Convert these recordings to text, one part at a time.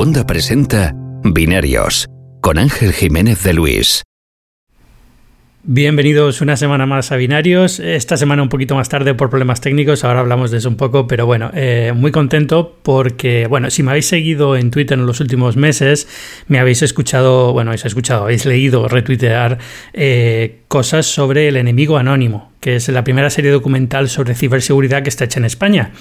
Segunda presenta Binarios con Ángel Jiménez de Luis. Bienvenidos una semana más a Binarios. Esta semana un poquito más tarde por problemas técnicos, ahora hablamos de eso un poco, pero bueno, eh, muy contento porque, bueno, si me habéis seguido en Twitter en los últimos meses, me habéis escuchado, bueno, habéis escuchado, habéis leído, retuitear eh, cosas sobre el enemigo anónimo que es la primera serie documental sobre ciberseguridad que está hecha en España.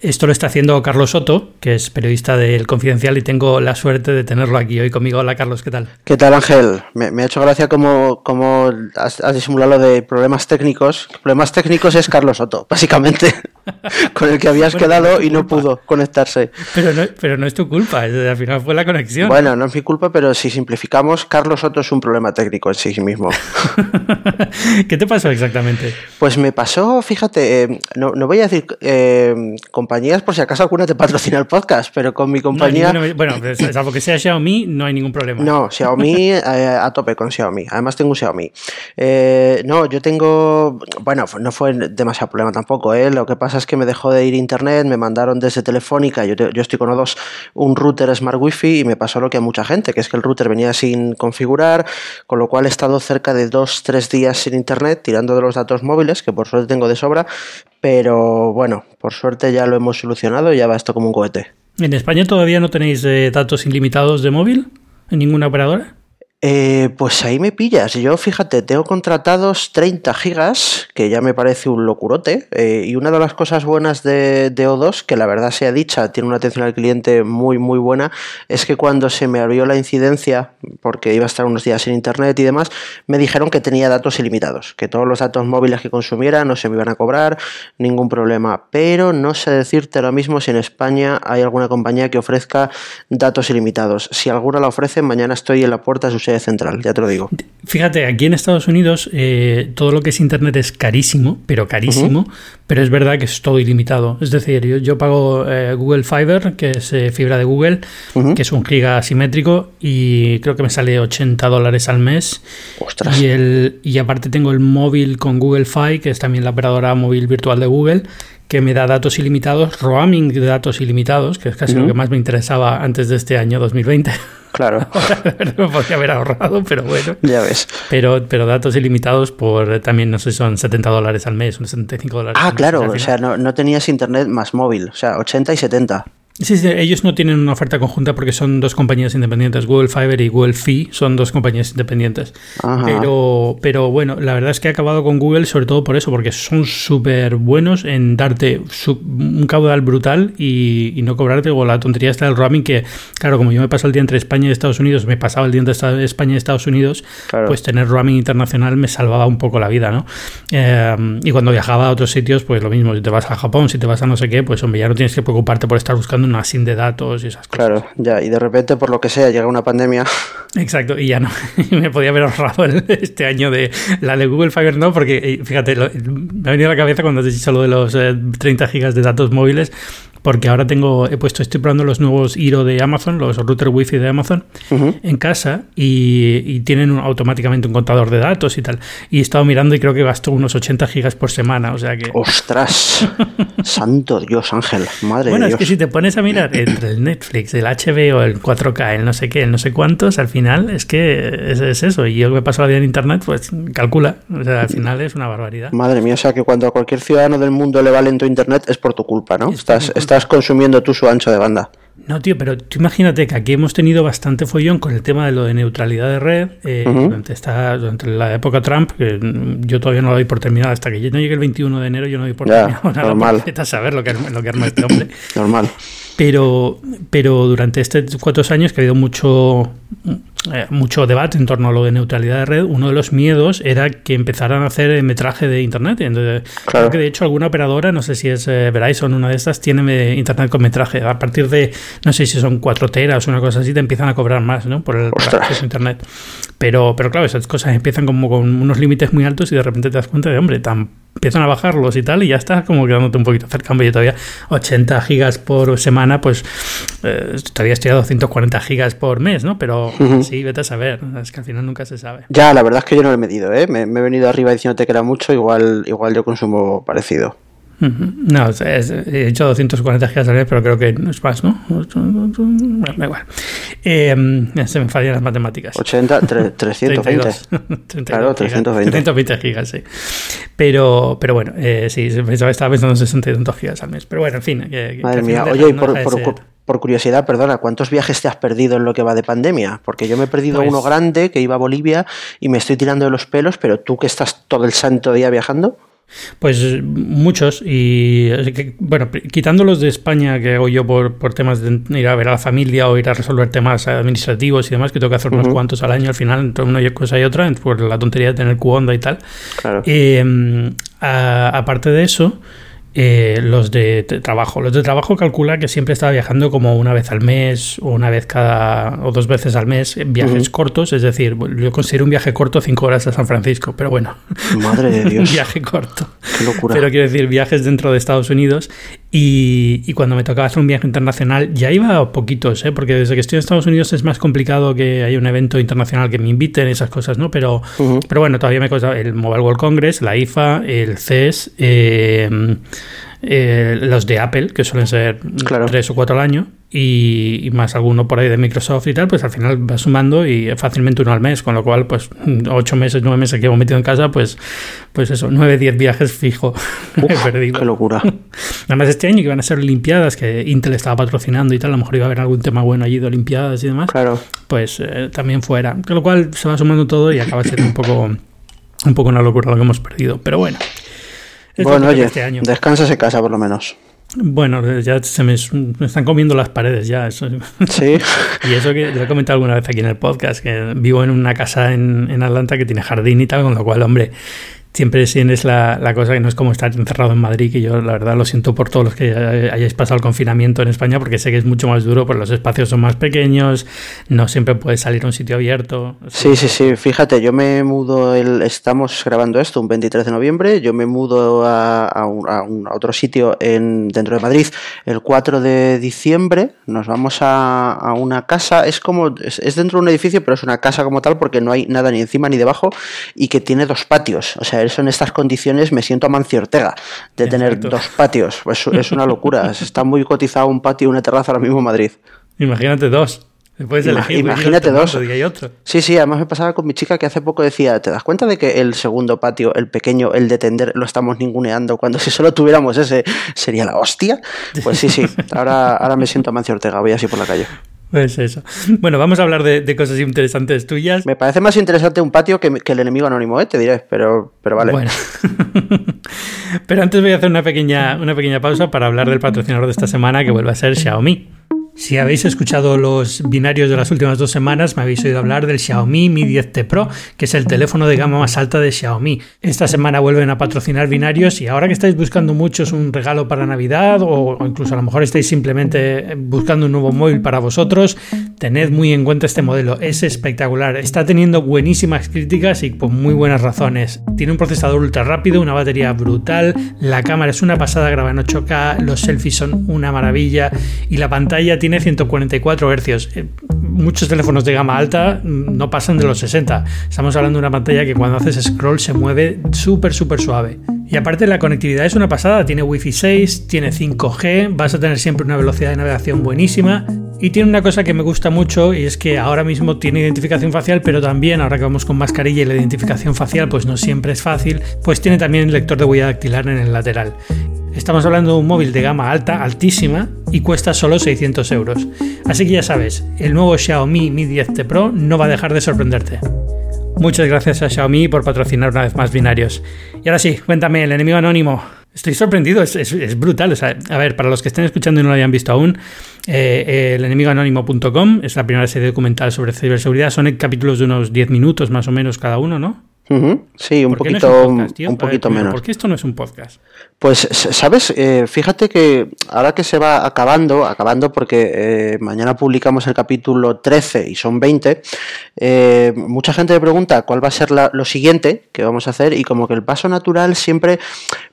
Esto lo está haciendo Carlos Soto, que es periodista del Confidencial y tengo la suerte de tenerlo aquí hoy conmigo. Hola Carlos, ¿qué tal? ¿Qué tal Ángel? Me, ha hecho gracia como, como has, disimulado de problemas técnicos. Problemas técnicos es Carlos Soto, básicamente, con el que habías quedado y no pudo conectarse. Pero no, pero no es tu culpa, al final fue la conexión. Bueno, no es mi culpa, pero si simplificamos, Carlos Soto es un problema técnico en sí mismo. ¿Qué te pasó exactamente? Pues me pasó, fíjate, eh, no, voy a decir eh, compañías por si acaso alguna te patrocina el podcast, pero con mi compañía... bueno, pues, salvo que sea Xiaomi, no hay ningún problema. No, Xiaomi eh, a tope con Xiaomi. Además tengo un Xiaomi. no, yo tengo... Bueno, no fue demasiado problema tampoco. Lo que pasa es que me dejó de ir internet, me mandaron desde Telefónica, yo, yo estoy con O2, un router Smart Wi-Fi y me pasó lo que a mucha gente, que es que el router venía sin configurar, con lo cual he estado cerca de dos, tres días sin internet tirando de los datos móviles, que por suerte tengo de sobra, pero bueno, por suerte ya lo hemos solucionado y ya va esto como un cohete. ¿En España todavía no tenéis eh, datos ilimitados de móvil? ¿En ninguna operadora? Eh, pues ahí me pillas. Yo, fíjate, tengo contratados 30 gigas, que ya me parece un locurote. Eh, y una de las cosas buenas de, O2, que la verdad sea dicha, tiene una atención al cliente muy, muy buena, es que cuando se me abrió la incidencia, porque iba a estar unos días sin internet y demás, me dijeron que tenía datos ilimitados, que todos los datos móviles que consumiera no se me iban a cobrar, ningún problema. Pero no sé decirte lo mismo si en España hay alguna compañía que ofrezca datos ilimitados. Si alguna la ofrece, mañana estoy en la puerta de central, ya te lo digo. Fíjate, aquí en Estados Unidos eh, todo lo que es Internet es carísimo, pero carísimo, pero es verdad que es todo ilimitado. Es decir, yo, pago eh, Google Fiber, que es eh, fibra de Google, que es un giga asimétrico y creo que me sale 80 dólares al mes. Ostras. Y, el, y aparte tengo el móvil con Google Fi, que es también la operadora móvil virtual de Google, que me da datos ilimitados, roaming de datos ilimitados, que es casi lo que más me interesaba antes de este año 2020. Claro. me podría haber ahorrado, pero bueno. Ya ves. Pero, pero datos ilimitados por también, no sé, son 70 dólares al mes, unos 75 dólares. Ah, claro, o sea, no, no tenías internet más móvil, o sea, 80 y 70. Sí, sí, ellos no tienen una oferta conjunta porque son dos compañías independientes. Google Fiber y Google Fi son dos compañías independientes. Pero, pero bueno, la verdad es que he acabado con Google sobre todo por eso, porque son súper buenos en darte un caudal brutal y, no cobrarte o la tontería está del roaming que, claro, como yo me paso el día entre España y Estados Unidos, me pasaba el día entre España y Estados Unidos, pues tener roaming internacional me salvaba un poco la vida, ¿no? Eh, y cuando viajaba a otros sitios, pues lo mismo, si te vas a Japón, si te vas a no sé qué, pues hombre, ya no tienes que preocuparte por estar buscando una SIM de datos y esas cosas. Claro, ya, y de repente, por lo que sea, llega una pandemia. Exacto, y ya no, me podía haber ahorrado este año de la de Google Fiber, no, porque eh, fíjate, me ha venido a la cabeza cuando has dicho lo de los 30 eh, gigas de datos móviles, porque ahora tengo, he puesto, estoy probando los nuevos Iro de Amazon, los router Wi-Fi de Amazon en casa y, tienen automáticamente un contador de datos y tal. Y he estado mirando y creo que gasto unos 80 gigas por semana, o sea que... ¡Ostras! ¡Santo Dios, Ángel! ¡Madre Bueno, es que si te pones a mirar entre el Netflix, el HBO, el 4K, el no sé qué, el no sé cuántos, al final es que es, eso. Y yo que me paso la vida en Internet, pues calcula. O sea, al final es una barbaridad. Madre mía, o sea que cuando a cualquier ciudadano del mundo le va lento Internet es por tu culpa, ¿no? estás estás consumiendo tú su ancho de banda. No, tío, pero tú imagínate que aquí hemos tenido bastante follón con el tema de lo de neutralidad de red eh, durante, esta, durante la época Trump, que yo todavía no lo doy por terminado. Hasta que no llegue el 21 de enero, yo no doy por terminado nada. Normal. saber lo que, lo que arma este hombre. normal. Pero, pero durante estos cuatro años que ha habido mucho, eh, mucho debate en torno a lo de neutralidad de red, uno de los miedos era que empezaran a hacer metraje de Internet. Entonces, Creo que de hecho alguna operadora, no sé si es eh, Verizon, una de estas, tiene Internet con metraje. A partir de, no sé si son cuatro teras o una cosa así, te empiezan a cobrar más ¿no? por el acceso a Internet. Pero, pero claro, esas cosas empiezan como con unos límites muy altos y de repente te das cuenta de, hombre, tan empiezan a bajarlos y tal, y ya estás como quedándote un poquito cerca. Hombre, yo todavía 80 gigas por semana, pues eh, todavía estoy a 240 gigas por mes, ¿no? Pero sí, vete a saber, es que al final nunca se sabe. Ya, la verdad es que yo no lo he medido, ¿eh? Me, he venido arriba diciéndote que era mucho, igual, igual yo consumo parecido. No, he hecho 240 gigas al mes, pero creo que no es más, ¿no? Da igual. Eh, se me fallan las matemáticas. 80, 320. claro, 320. 320 gigas, sí. Pero, pero bueno, eh, sí, estaba pensando en 60 y tantos gigas al mes. Pero bueno, en fin. Madre mía, oye, por, por, curiosidad, perdona, ¿cuántos viajes te has perdido en lo que va de pandemia? Porque yo me he perdido pues uno grande que iba a Bolivia y me estoy tirando de los pelos, pero tú que estás todo el santo día viajando. Pues muchos, y bueno, quitando los de España que hago yo por, por, temas de ir a ver a la familia o ir a resolver temas administrativos y demás, que tengo que hacer unos cuantos al año al final, entre una cosa y otra, por la tontería de tener Q-Onda y tal. Claro. Eh, aparte de eso, eh, los de, trabajo. Los de trabajo calcula que siempre estaba viajando como una vez al mes o una vez cada o dos veces al mes viajes cortos. Es decir, yo considero un viaje corto cinco horas a San Francisco, pero bueno. Madre de Dios. un viaje corto. Qué locura. Pero quiero decir, viajes dentro de Estados Unidos. Y, y, cuando me tocaba hacer un viaje internacional, ya iba a poquitos, ¿eh? porque desde que estoy en Estados Unidos es más complicado que haya un evento internacional que me inviten, esas cosas, ¿no? Pero, pero bueno, todavía me cosa el Mobile World Congress, la IFA, el CES. Eh, eh, los de Apple, que suelen ser tres o cuatro al año, y, más alguno por ahí de Microsoft y tal, pues al final va sumando y fácilmente uno al mes, con lo cual, pues ocho meses, nueve meses que hemos metido en casa, pues, pues eso, nueve, diez viajes fijo he perdido. Qué locura. Además, este año que iban a ser Olimpiadas, que Intel estaba patrocinando y tal, a lo mejor iba a haber algún tema bueno allí de Olimpiadas y demás, claro. pues eh, también fuera. Con lo cual se va sumando todo y acaba siendo un poco, un poco una locura lo que hemos perdido. Pero bueno bueno, oye, este descansa ese casa por lo menos. Bueno, ya se me, están comiendo las paredes ya. Eso. Sí. y eso que lo he comentado alguna vez aquí en el podcast, que vivo en una casa en, en Atlanta que tiene jardín y tal, con lo cual, hombre, siempre es la, la, cosa que no es como estar encerrado en Madrid, que yo la verdad lo siento por todos los que hayáis pasado el confinamiento en España, porque sé que es mucho más duro, porque los espacios son más pequeños, no siempre puedes salir a un sitio abierto. Sí, sí, sí, fíjate, yo me mudo, el, estamos grabando esto un 23 de noviembre, yo me mudo a, a, un, otro sitio en, dentro de Madrid el 4 de diciembre, nos vamos a, una casa, es como, es dentro de un edificio, pero es una casa como tal, porque no hay nada ni encima ni debajo, y que tiene dos patios, o sea, eso en estas condiciones me siento a Mancio Ortega de tener dos patios. Pues es una locura. Está muy cotizado un patio y una terraza ahora mismo en Madrid. Imagínate dos. Puedes elegir, imagínate dos. Y otro. Sí, sí, además me pasaba con mi chica que hace poco decía, ¿te das cuenta de que el segundo patio, el pequeño, el de tender, lo estamos ninguneando cuando si solo tuviéramos ese sería la hostia? Pues sí, sí, ahora, ahora me siento a Mancio Ortega, voy así por la calle. Pues eso. Bueno, vamos a hablar de, cosas interesantes tuyas. Me parece más interesante un patio que, el enemigo anónimo, ¿eh? te diré, pero, pero vale. Bueno. pero antes voy a hacer una pequeña, una pequeña pausa para hablar del patrocinador de esta semana que vuelve a ser Xiaomi. Si habéis escuchado los binarios de las últimas dos semanas, me habéis oído hablar del Xiaomi Mi 10T Pro, que es el teléfono de gama más alta de Xiaomi. Esta semana vuelven a patrocinar binarios y ahora que estáis buscando muchos un regalo para Navidad o incluso a lo mejor estáis simplemente buscando un nuevo móvil para vosotros, tened muy en cuenta este modelo. Es espectacular. Está teniendo buenísimas críticas y por muy buenas razones. Tiene un procesador ultra rápido, una batería brutal, la cámara es una pasada, graba en 8K, los selfies son una maravilla y la pantalla tiene tiene 144 Hz. Eh, muchos teléfonos de gama alta no pasan de los 60. Estamos hablando de una pantalla que cuando haces scroll se mueve súper, súper suave. Y aparte la conectividad es una pasada. Tiene Wi-Fi 6, tiene 5G, vas a tener siempre una velocidad de navegación buenísima. Y tiene una cosa que me gusta mucho y es que ahora mismo tiene identificación facial, pero también ahora que vamos con mascarilla y la identificación facial pues no siempre es fácil, pues tiene también lector de huella dactilar en el lateral. Estamos hablando de un móvil de gama alta, altísima, y cuesta solo 600 euros. Así que ya sabes, el nuevo Xiaomi Mi 10T Pro no va a dejar de sorprenderte. Muchas gracias a Xiaomi por patrocinar una vez más binarios. Y ahora sí, cuéntame, el enemigo anónimo. Estoy sorprendido, es, brutal. a ver, para los que estén escuchando y no lo hayan visto aún, eh, el enemigoanónimo.com es la primera serie documental sobre ciberseguridad. Son capítulos de unos 10 minutos más o menos cada uno, ¿no? Sí, un poquito, un, poquito menos. ¿Por qué esto no es un podcast? Pues, ¿sabes? Eh, fíjate que ahora que se va acabando, acabando porque eh, mañana publicamos el capítulo 13 y son 20, eh, mucha gente me pregunta cuál va a ser lo siguiente que vamos a hacer y como que el paso natural siempre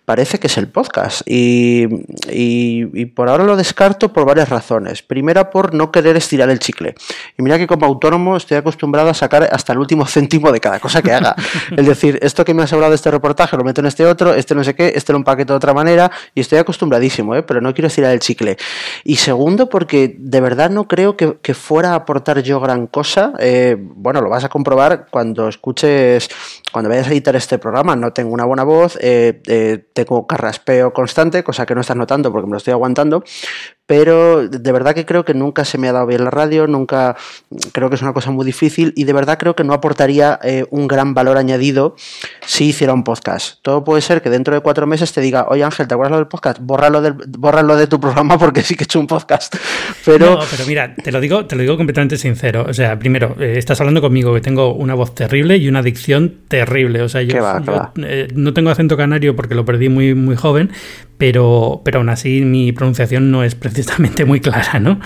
parece que es el podcast y, y, por ahora lo descarto por varias razones. Primera, por no querer estirar el chicle. Y mira que como autónomo estoy acostumbrado a sacar hasta el último céntimo de cada cosa que haga. Es decir, esto que me has hablado de este reportaje lo meto en este otro, este no sé qué, este lo empaqueto de otra manera y estoy acostumbradísimo, ¿eh? pero no quiero estirar el chicle. Y segundo, porque de verdad no creo que, fuera a aportar yo gran cosa. Eh, bueno, lo vas a comprobar cuando escuches, cuando vayas a editar este programa. No tengo una buena voz, eh, eh, tengo carraspeo constante, cosa que no estás notando porque me lo estoy aguantando, pero de verdad que creo que nunca se me ha dado bien la radio, nunca creo que es una cosa muy difícil y de verdad creo que no aportaría eh, un gran valor añadido si hiciera un podcast. Todo puede ser que dentro de cuatro meses te diga, oye Ángel, ¿te acuerdas lo del podcast? Bórralo, del, bórralo de tu programa porque sí que he hecho un podcast. Pero... No, pero mira, te lo digo, te lo digo completamente sincero. O sea, primero, eh, estás hablando conmigo que tengo una voz terrible y una dicción terrible. O sea, yo, eh, no tengo acento canario porque lo perdí muy, muy joven, pero, pero aún así mi pronunciación no es precisamente muy clara, ¿no?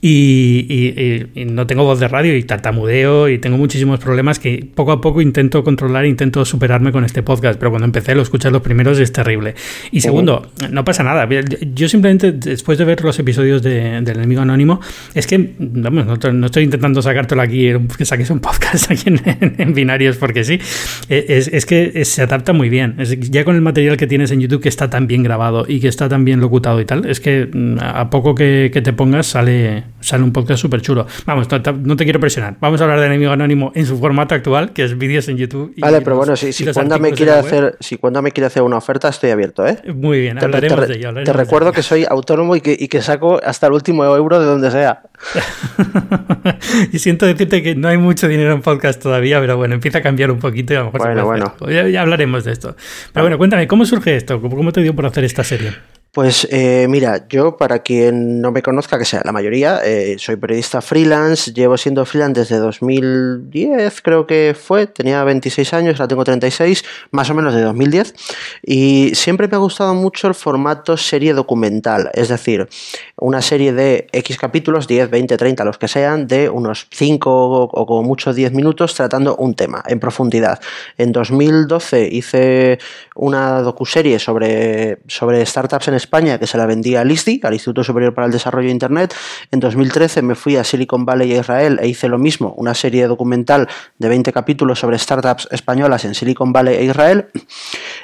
Y, no tengo voz de radio y tartamudeo y tengo muchísimos problemas que poco a poco intento controlar, intento superarme con este podcast, pero cuando empecé lo escuchas los primeros es terrible. Y segundo, no pasa nada. Yo simplemente después de ver los episodios de, del enemigo anónimo, es que vamos, no, estoy intentando sacártelo aquí, que saques un podcast aquí en, binarios porque sí, e, es, es, que se adapta muy bien. ya con el material que tienes en YouTube que está tan bien grabado y que está tan bien locutado y tal, es que mm, a poco que, que te pongas sale sale un podcast súper chulo. Vamos, no, te quiero presionar. Vamos a hablar de Enemigo Anónimo en su formato actual, que es vídeos en YouTube. vale, pero bueno, si, si cuando me quiere hacer, si cuando me quiere hacer una oferta, estoy abierto, ¿eh? Muy bien, hablaremos de ello. te recuerdo que soy autónomo y que, y que saco hasta el último euro de donde sea. y siento decirte que no hay mucho dinero en podcast todavía, pero bueno, empieza a cambiar un poquito y a lo mejor bueno, bueno. Ya, hablaremos de esto. Pero bueno, cuéntame, ¿cómo surge esto? ¿Cómo te dio por hacer esta serie? Pues eh, mira, yo para quien no me conozca, que sea la mayoría, eh, soy periodista freelance, llevo siendo freelance desde 2010, creo que fue, tenía 26 años, ahora tengo 36, más o menos de 2010, y siempre me ha gustado mucho el formato serie documental, es decir, una serie de X capítulos, 10, 20, 30, los que sean, de unos 5 o como mucho 10 minutos tratando un tema en profundidad. En 2012 hice una docuserie sobre, sobre startups en España que se la vendía al ISDI, al Instituto Superior para el Desarrollo de Internet. En 2013 me fui a Silicon Valley y a Israel e hice lo mismo, una serie documental de 20 capítulos sobre startups españolas en Silicon Valley e Israel.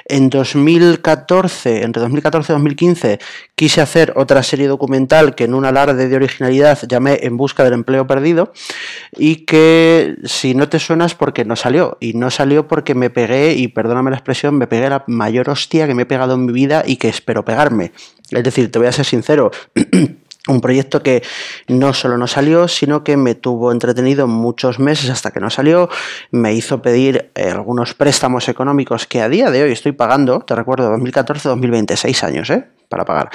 En 2014, entre 2014 y 2015, quise hacer otra serie documental que en un alarde de originalidad llamé En busca del empleo perdido y que si no te suenas porque no salió. Y no salió porque me pegué, y perdóname la expresión, me pegué la mayor hostia que me he pegado en mi vida y que espero pegarme. Es decir, te voy a ser sincero. un proyecto que no solo no salió, sino que me tuvo entretenido muchos meses hasta que no salió, me hizo pedir eh, algunos préstamos económicos que a día de hoy estoy pagando, te recuerdo, 2014-2020, seis años, ¿eh? para pagar.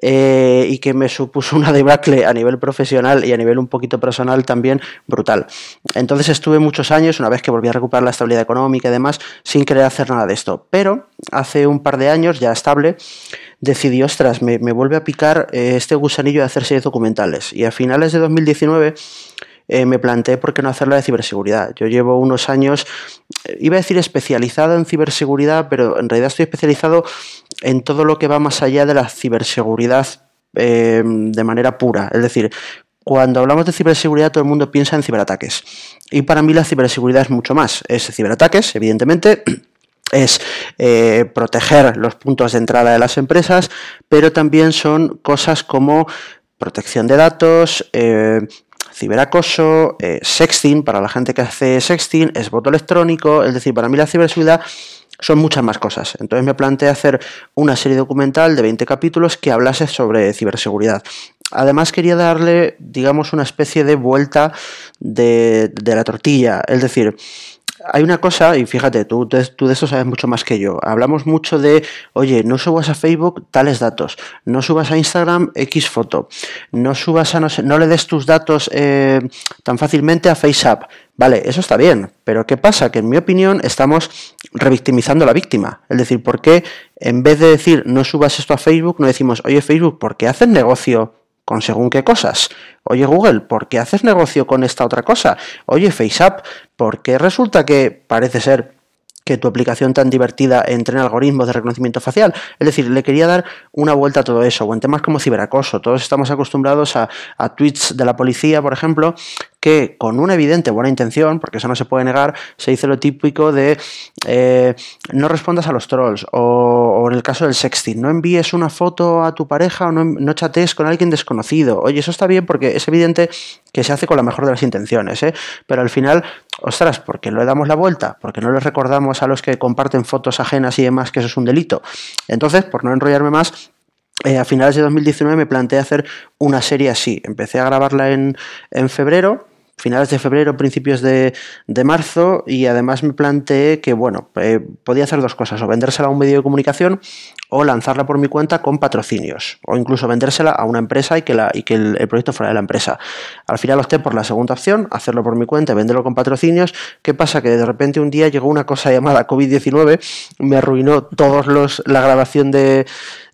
Eh, y que me supuso una debacle a nivel profesional y a nivel un poquito personal también brutal. Entonces estuve muchos años, una vez que volví a recuperar la estabilidad económica y demás, sin querer hacer nada de esto. Pero hace un par de años, ya estable, decidí, ostras, me, vuelve a picar eh, este gusanillo de hacer series documentales. Y a finales de 2019 eh, me planteé por qué no hacerla de ciberseguridad. Yo llevo unos años, eh, iba a decir especializado en ciberseguridad, pero en realidad estoy especializado en todo lo que va más allá de la ciberseguridad eh, de manera pura. Es decir, cuando hablamos de ciberseguridad todo el mundo piensa en ciberataques. Y para mí la ciberseguridad es mucho más. Es ciberataques, evidentemente. Es proteger los puntos de entrada de las empresas, pero también son cosas como protección de datos, ciberacoso, eh, sexting, para la gente que hace sexting, es voto electrónico, es decir, para mí la ciberseguridad son muchas más cosas. Entonces me planteé hacer una serie documental de 20 capítulos que hablase sobre ciberseguridad. Además quería darle, digamos, una especie de vuelta de, de la tortilla, es decir, hay una cosa, y fíjate, tú, tú de eso sabes mucho más que yo. Hablamos mucho de, oye, no subas a Facebook tales datos, no subas a Instagram X foto, no subas a no sé, no le des tus datos eh, tan fácilmente a FaceApp. Vale, eso está bien, pero ¿qué pasa? Que en mi opinión estamos revictimizando a la víctima. Es decir, ¿por qué en vez de decir no subas esto a Facebook, no decimos, oye Facebook, ¿por qué haces negocio con según qué cosas. Oye Google, ¿por qué haces negocio con esta otra cosa? Oye FaceApp, ¿por qué resulta que parece ser que tu aplicación tan divertida entrena algoritmos de reconocimiento facial. Es decir, le quería dar una vuelta a todo eso, o en temas como ciberacoso. Todos estamos acostumbrados a, a tweets de la policía, por ejemplo, que con una evidente buena intención, porque eso no se puede negar, se dice lo típico de eh, no respondas a los trolls o, en el caso del sexting, no envíes una foto a tu pareja o no, no chatees con alguien desconocido. Oye, eso está bien porque es evidente que se hace con la mejor de las intenciones, ¿eh? pero al final, ostras, porque no le damos la vuelta, porque no les recordamos a los que comparten fotos ajenas y demás que eso es un delito. Entonces, por no enrollarme más, eh, a finales de 2019 me planteé hacer una serie así. Empecé a grabarla en, en febrero, finales de febrero, principios de, marzo, y además me planteé que, bueno, eh, podía hacer dos cosas, o vendérsela a un medio de comunicación o lanzarla por mi cuenta con patrocinios, o incluso vendérsela a una empresa y que, la, y que el, proyecto fuera de la empresa. Al final opté por la segunda opción, hacerlo por mi cuenta venderlo con patrocinios. ¿Qué pasa? Que de repente un día llegó una cosa llamada COVID-19, me arruinó todos los, la grabación de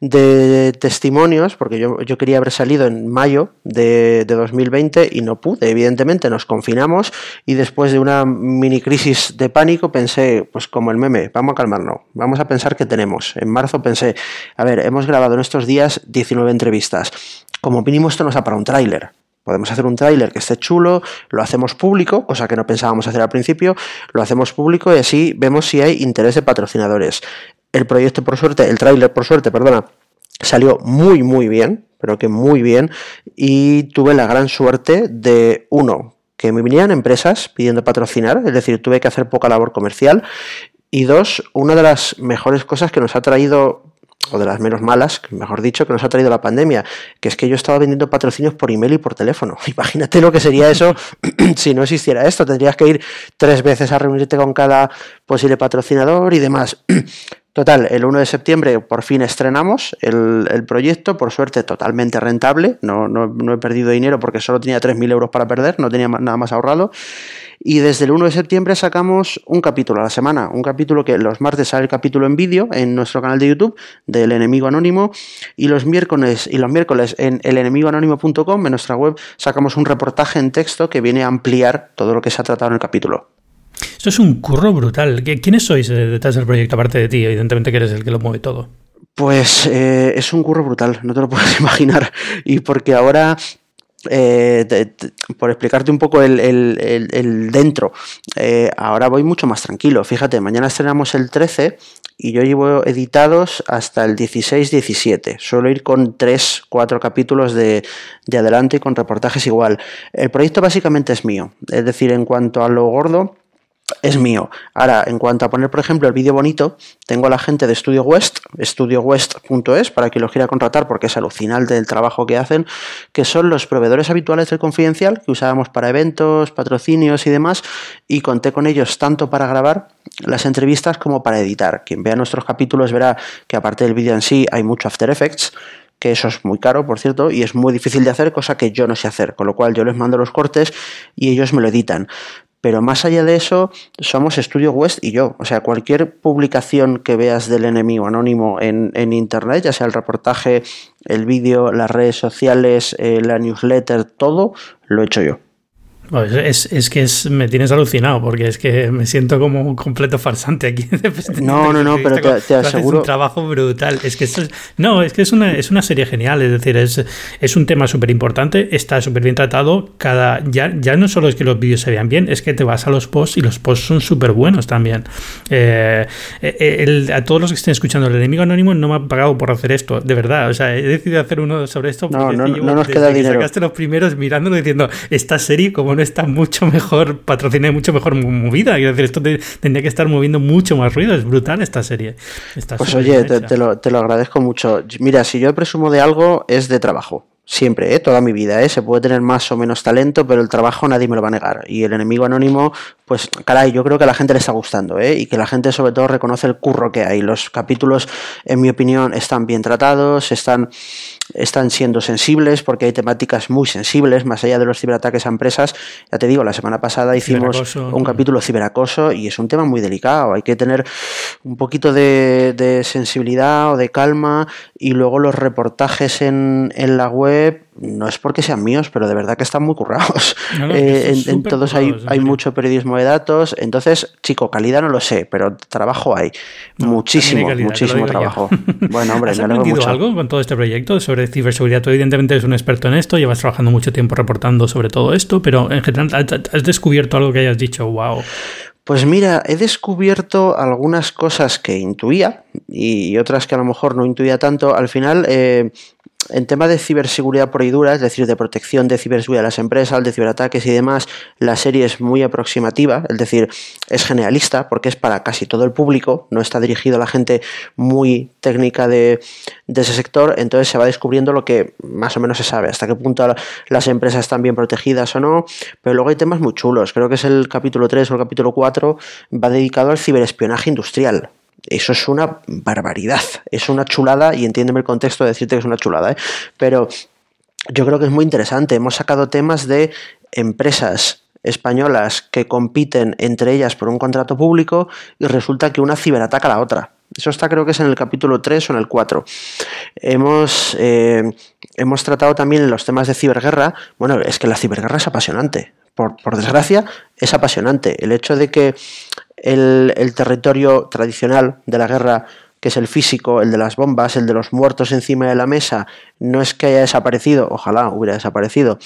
de testimonios, porque yo, yo quería haber salido en mayo de, de, 2020 y no pude, evidentemente nos confinamos y después de una mini crisis de pánico pensé, pues como el meme, vamos a calmarnos, vamos a pensar que tenemos. En marzo pensé, a ver, hemos grabado en estos días 19 entrevistas, como mínimo esto nos da para un tráiler, Podemos hacer un tráiler que esté chulo, lo hacemos público, cosa que no pensábamos hacer al principio, lo hacemos público y así vemos si hay interés de patrocinadores. El proyecto, por suerte, el tráiler, por suerte, perdona, salió muy, muy bien, pero que muy bien, y tuve la gran suerte de, uno, que me vinieran empresas pidiendo patrocinar, es decir, tuve que hacer poca labor comercial, y dos, una de las mejores cosas que nos ha traído o de las menos malas, mejor dicho, que nos ha traído la pandemia, que es que yo estaba vendiendo patrocinios por email y por teléfono. Imagínate lo que sería eso si no existiera esto. Tendrías que ir tres veces a reunirte con cada posible patrocinador y demás. Total, el 1 de septiembre por fin estrenamos el, proyecto, por suerte totalmente rentable, no, no, he perdido dinero porque solo tenía 3.000 euros para perder, no tenía nada más ahorrado. Y desde el 1 de septiembre sacamos un capítulo a la semana, un capítulo que los martes sale el capítulo en vídeo en nuestro canal de YouTube del Enemigo Anónimo y los miércoles, y los miércoles en elenemigoanónimo.com, en nuestra web, sacamos un reportaje en texto que viene a ampliar todo lo que se ha tratado en el capítulo. Esto es un curro brutal. ¿Quiénes sois detrás del proyecto, aparte de ti? Evidentemente que eres el que lo mueve todo. Pues eh, es un curro brutal, no te lo puedes imaginar. Y porque ahora eh, por explicarte un poco el, dentro, eh, ahora voy mucho más tranquilo. Fíjate, mañana estrenamos el 13 y yo llevo editados hasta el 16-17. Suelo ir con 3, 4 capítulos de, de adelante y con reportajes igual. El proyecto básicamente es mío. Es decir, en cuanto a lo gordo, es mío. Ahora, en cuanto a poner, por ejemplo, el vídeo bonito, tengo a la gente de Studio West, studiowest.es, para que lo quiera contratar porque es alucinante el trabajo que hacen, que son los proveedores habituales del confidencial que usábamos para eventos, patrocinios y demás, y conté con ellos tanto para grabar las entrevistas como para editar. Quien vea nuestros capítulos verá que aparte del vídeo en sí hay mucho After Effects, que eso es muy caro, por cierto, y es muy difícil de hacer, cosa que yo no sé hacer, con lo cual yo les mando los cortes y ellos me lo editan. Pero más allá de eso, somos Studio West y yo. O sea, cualquier publicación que veas del enemigo anónimo en, en Internet, ya sea el reportaje, el vídeo, las redes sociales, eh, la newsletter, todo, lo he hecho yo. Es, es, que es, me tienes alucinado porque es que me siento como un completo farsante aquí. No, no, no, pero te, aseguro. Es un trabajo brutal. Es que es, no, es que es una, es una serie genial. Es decir, es, es un tema súper importante, está súper bien tratado. Cada, ya, ya no solo es que los vídeos se vean bien, es que te vas a los posts y los posts son súper buenos también. Eh, eh, a todos los que estén escuchando, el enemigo anónimo no me ha pagado por hacer esto, de verdad. O sea, he decidido hacer uno sobre esto porque no, no, no nos queda dinero. sacaste los primeros mirándolo diciendo, esta serie, como no está mucho mejor patrocinada y mucho mejor movida. Quiero decir, esto tendría que estar moviendo mucho más ruido. Es brutal esta serie. pues oye, te, lo, te lo agradezco mucho. Mira, si yo presumo de algo, es de trabajo siempre, ¿eh? toda mi vida. ¿eh? Se puede tener más o menos talento, pero el trabajo nadie me lo va a negar. Y el enemigo anónimo, pues caray, yo creo que a la gente le está gustando ¿eh? y que la gente sobre todo reconoce el curro que hay. Los capítulos, en mi opinión, están bien tratados, están están siendo sensibles porque hay temáticas muy sensibles, más allá de los ciberataques a empresas. Ya te digo, la semana pasada hicimos un capítulo ciberacoso y es un tema muy delicado. Hay que tener un poquito de, sensibilidad o de calma y luego los reportajes en, en la web no es porque sean míos, pero de verdad que están muy currados. Eh, en, todos hay, hay mucho periodismo de datos. Entonces, chico, calidad no lo sé, pero trabajo hay. muchísimo, muchísimo trabajo. Bueno, hombre, ¿Has aprendido algo con todo este proyecto sobre ciberseguridad? Tú, evidentemente, eres un experto en esto, llevas trabajando mucho tiempo reportando sobre todo esto, pero en general, ¿has descubierto algo que hayas dicho, wow? Pues mira, he descubierto algunas cosas que intuía y otras que a lo mejor no intuía tanto. Al final, eh, en tema de ciberseguridad por y dura, es decir, de protección de ciberseguridad de las empresas, de ciberataques y demás, la serie es muy aproximativa, es decir, es generalista porque es para casi todo el público, no está dirigido a la gente muy técnica de, ese sector, entonces se va descubriendo lo que más o menos se sabe, hasta qué punto las empresas están bien protegidas o no, pero luego hay temas muy chulos, creo que es el capítulo 3 o el capítulo 4, va dedicado al ciberespionaje industrial, eso es una barbaridad, es una chulada y entiéndeme el contexto de decirte que es una chulada, ¿eh? pero yo creo que es muy interesante. Hemos sacado temas de empresas españolas que compiten entre ellas por un contrato público y resulta que una ciberataca a la otra. Eso está creo que es en el capítulo 3 o en el 4. Hemos, eh, hemos tratado también los temas de ciberguerra. Bueno, es que la ciberguerra es apasionante. Por, por desgracia, es apasionante. El hecho de que el, territorio tradicional de la guerra que es el físico, el de las bombas, el de los muertos encima de la mesa, no es que haya desaparecido, ojalá hubiera desaparecido,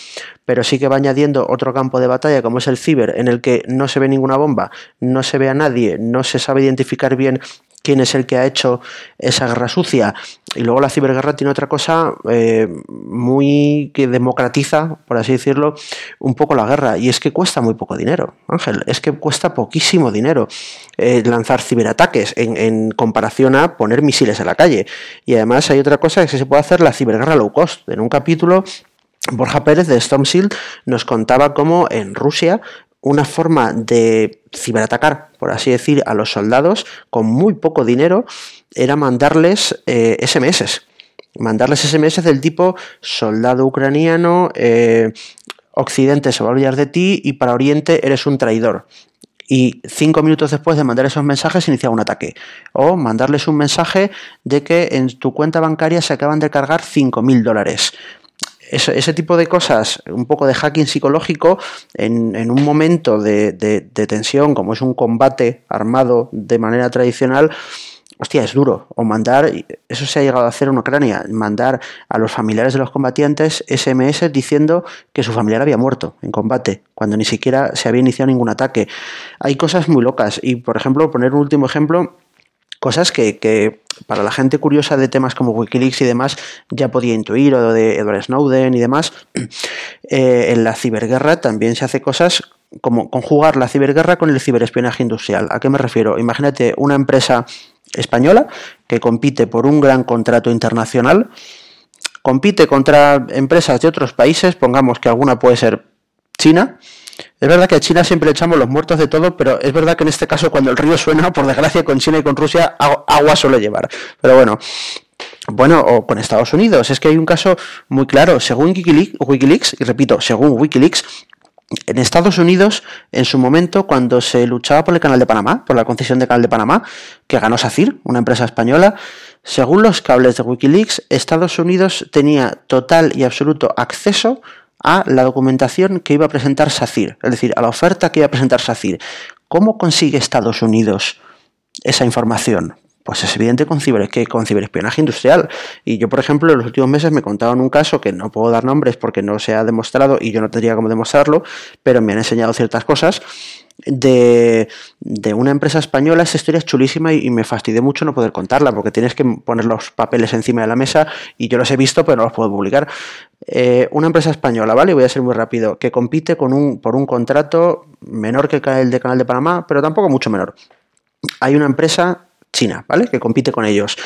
pero sí que va añadiendo otro campo de batalla como es el ciber, en el que no se ve ninguna bomba, no se ve a nadie, no se sabe identificar bien quién es el que ha hecho esa guerra sucia. Y luego la ciberguerra tiene otra cosa eh, muy que democratiza, por así decirlo, un poco la guerra. Y es que cuesta muy poco dinero, Ángel. Es que cuesta poquísimo dinero eh, lanzar ciberataques en, en, comparación a poner misiles en la calle. Y además hay otra cosa que se puede hacer la ciberguerra low cost. En un capítulo Borja Pérez de Storm Shield nos contaba cómo en Rusia una forma de ciberatacar, por así decir, a los soldados con muy poco dinero era mandarles SMS. Eh, mandarles SMS del tipo soldado ucraniano, eh, Occidente se va a olvidar de ti y para Oriente eres un traidor. Y cinco minutos después de mandar esos mensajes iniciaba un ataque. O mandarles un mensaje de que en tu cuenta bancaria se acaban de cargar 5.000 dólares ese, tipo de cosas, un poco de hacking psicológico, en, un momento de, tensión, como es un combate armado de manera tradicional, hostia, es duro. O mandar, eso se ha llegado a hacer en Ucrania, mandar a los familiares de los combatientes SMS diciendo que su familiar había muerto en combate, cuando ni siquiera se había iniciado ningún ataque. Hay cosas muy locas. Y, por ejemplo, poner un último ejemplo, cosas que, para la gente curiosa de temas como Wikileaks y demás ya podía intuir, o de Edward Snowden y demás, eh, en la ciberguerra también se hace cosas como conjugar la ciberguerra con el ciberespionaje industrial. ¿A qué me refiero? Imagínate una empresa española que compite por un gran contrato internacional, compite contra empresas de otros países, pongamos que alguna puede ser China, es verdad que a China siempre le echamos los muertos de todo, pero es verdad que en este caso cuando el río suena, por desgracia con China y con Rusia, agua suele llevar. Pero bueno, bueno, o con Estados Unidos. Es que hay un caso muy claro. Según Wikileaks, y repito, según Wikileaks, en Estados Unidos, en su momento, cuando se luchaba por el Canal de Panamá, por la concesión del Canal de Panamá, que ganó SACIR, una empresa española, según los cables de Wikileaks, Estados Unidos tenía total y absoluto acceso a la documentación que iba a presentar SACIR, es decir, a la oferta que iba a presentar SACIR. ¿Cómo consigue Estados Unidos esa información? Pues es evidente con, ciber, que con ciberespionaje industrial. Y yo, por ejemplo, en los últimos meses me contaban un caso que no puedo dar nombres porque no se ha demostrado y yo no tendría cómo demostrarlo, pero me han enseñado ciertas cosas de, una empresa española. Esta historia es chulísima y, me fastidié mucho no poder contarla porque tienes que poner los papeles encima de la mesa y yo los he visto pero no los puedo publicar. Eh, una empresa española, ¿vale? Voy a ser muy rápido, que compite con un, por un contrato menor que el de Canal de Panamá, pero tampoco mucho menor. Hay una empresa china, ¿vale? Que compite con ellos.